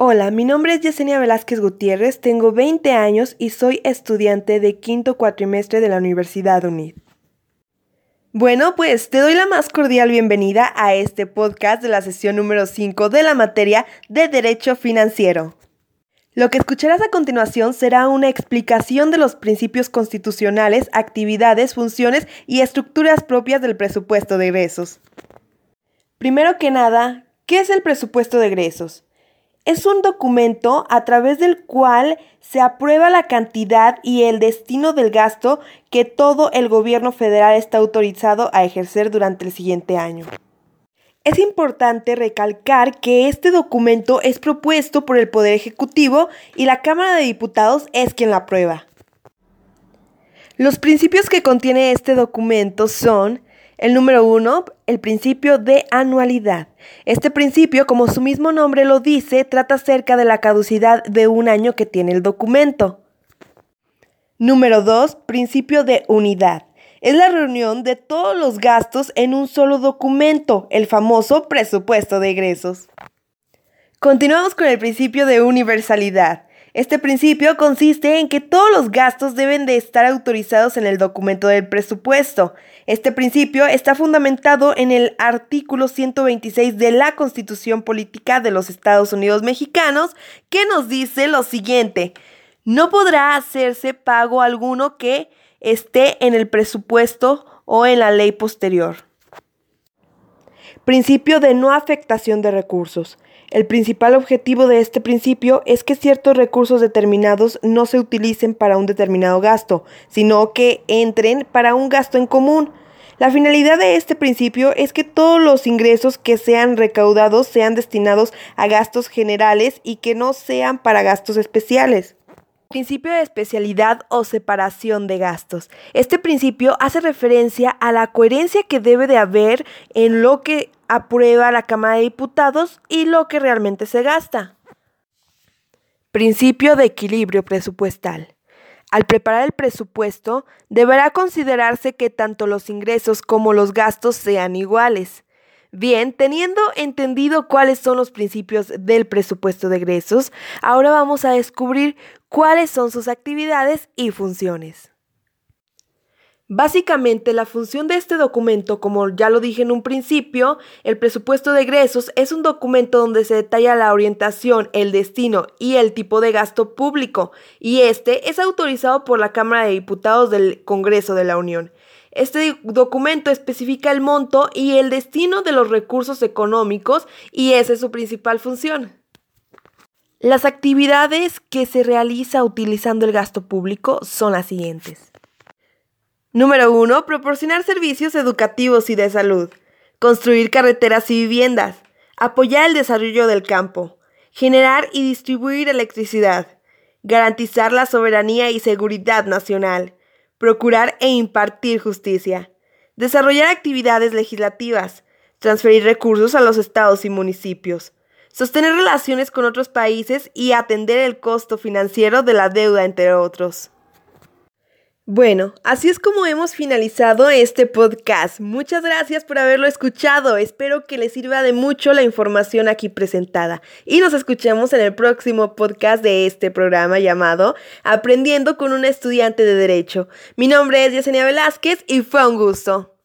Hola, mi nombre es Yesenia Velázquez Gutiérrez, tengo 20 años y soy estudiante de quinto cuatrimestre de la Universidad UNID. Bueno, pues te doy la más cordial bienvenida a este podcast de la sesión número 5 de la materia de Derecho Financiero. Lo que escucharás a continuación será una explicación de los principios constitucionales, actividades, funciones y estructuras propias del presupuesto de egresos. Primero que nada, ¿qué es el presupuesto de egresos? Es un documento a través del cual se aprueba la cantidad y el destino del gasto que todo el gobierno federal está autorizado a ejercer durante el siguiente año. Es importante recalcar que este documento es propuesto por el Poder Ejecutivo y la Cámara de Diputados es quien la aprueba. Los principios que contiene este documento son el número uno, el principio de anualidad. Este principio, como su mismo nombre lo dice, trata acerca de la caducidad de un año que tiene el documento. Número dos, principio de unidad. Es la reunión de todos los gastos en un solo documento, el famoso presupuesto de egresos. Continuamos con el principio de universalidad. Este principio consiste en que todos los gastos deben de estar autorizados en el documento del presupuesto. Este principio está fundamentado en el artículo 126 de la Constitución Política de los Estados Unidos Mexicanos, que nos dice lo siguiente. No podrá hacerse pago alguno que esté en el presupuesto o en la ley posterior. Principio de no afectación de recursos. El principal objetivo de este principio es que ciertos recursos determinados no se utilicen para un determinado gasto, sino que entren para un gasto en común. La finalidad de este principio es que todos los ingresos que sean recaudados sean destinados a gastos generales y que no sean para gastos especiales. Principio de especialidad o separación de gastos. Este principio hace referencia a la coherencia que debe de haber en lo que aprueba la Cámara de Diputados y lo que realmente se gasta. Principio de equilibrio presupuestal. Al preparar el presupuesto, deberá considerarse que tanto los ingresos como los gastos sean iguales. Bien, teniendo entendido cuáles son los principios del presupuesto de egresos, ahora vamos a descubrir cuáles son sus actividades y funciones. Básicamente, la función de este documento, como ya lo dije en un principio, el presupuesto de egresos es un documento donde se detalla la orientación, el destino y el tipo de gasto público, y este es autorizado por la Cámara de Diputados del Congreso de la Unión. Este documento especifica el monto y el destino de los recursos económicos y esa es su principal función. Las actividades que se realiza utilizando el gasto público son las siguientes. Número 1. Proporcionar servicios educativos y de salud. Construir carreteras y viviendas. Apoyar el desarrollo del campo. Generar y distribuir electricidad. Garantizar la soberanía y seguridad nacional procurar e impartir justicia, desarrollar actividades legislativas, transferir recursos a los estados y municipios, sostener relaciones con otros países y atender el costo financiero de la deuda, entre otros. Bueno, así es como hemos finalizado este podcast. Muchas gracias por haberlo escuchado. Espero que les sirva de mucho la información aquí presentada. Y nos escuchamos en el próximo podcast de este programa llamado Aprendiendo con un estudiante de Derecho. Mi nombre es Yesenia Velázquez y fue un gusto.